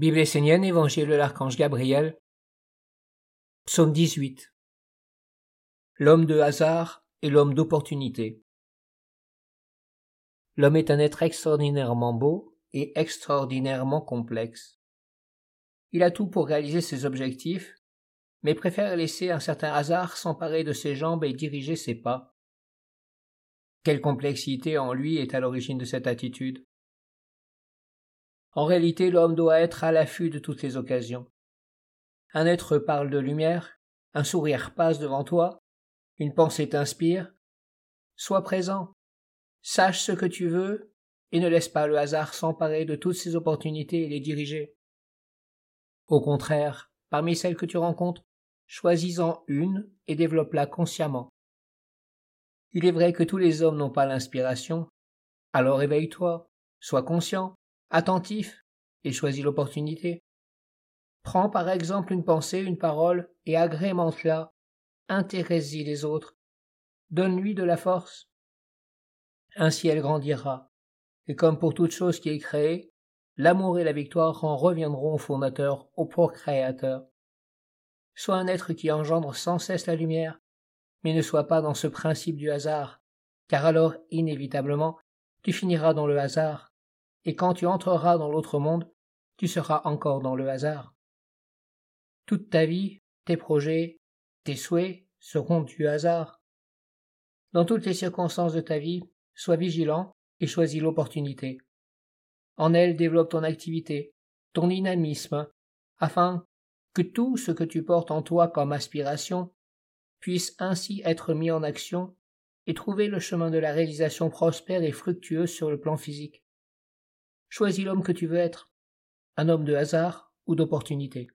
Bible essénienne, Évangile de l'Archange Gabriel, Psaume 18. L'homme de hasard et l'homme d'opportunité. L'homme est un être extraordinairement beau et extraordinairement complexe. Il a tout pour réaliser ses objectifs, mais préfère laisser un certain hasard s'emparer de ses jambes et diriger ses pas. Quelle complexité en lui est à l'origine de cette attitude En réalité, l'homme doit être à l'affût de toutes les occasions. Un être parle de lumière, un sourire passe devant toi, une pensée t'inspire. Sois présent, sache ce que tu veux, et ne laisse pas le hasard s'emparer de toutes ces opportunités et les diriger. Au contraire, parmi celles que tu rencontres, choisis-en une et développe-la consciemment. Il est vrai que tous les hommes n'ont pas l'inspiration, alors éveille-toi, sois conscient, attentif, et choisis l'opportunité. Prends par exemple une pensée, une parole, et agrémente-la, intéresse-y les autres, donne-lui de la force. Ainsi elle grandira, et comme pour toute chose qui est créée, l'amour et la victoire en reviendront au fondateur, au procréateur. Sois un être qui engendre sans cesse la lumière, mais ne sois pas dans ce principe du hasard, car alors, inévitablement, tu finiras dans le hasard, et quand tu entreras dans l'autre monde, tu seras encore dans le hasard. Toute ta vie, tes projets, tes souhaits seront du hasard. Dans toutes les circonstances de ta vie, sois vigilant et choisis l'opportunité. En elle développe ton activité, ton dynamisme, afin que tout ce que tu portes en toi comme aspiration puisse ainsi être mis en action et trouver le chemin de la réalisation prospère et fructueuse sur le plan physique. Choisis l'homme que tu veux être, un homme de hasard ou d'opportunité.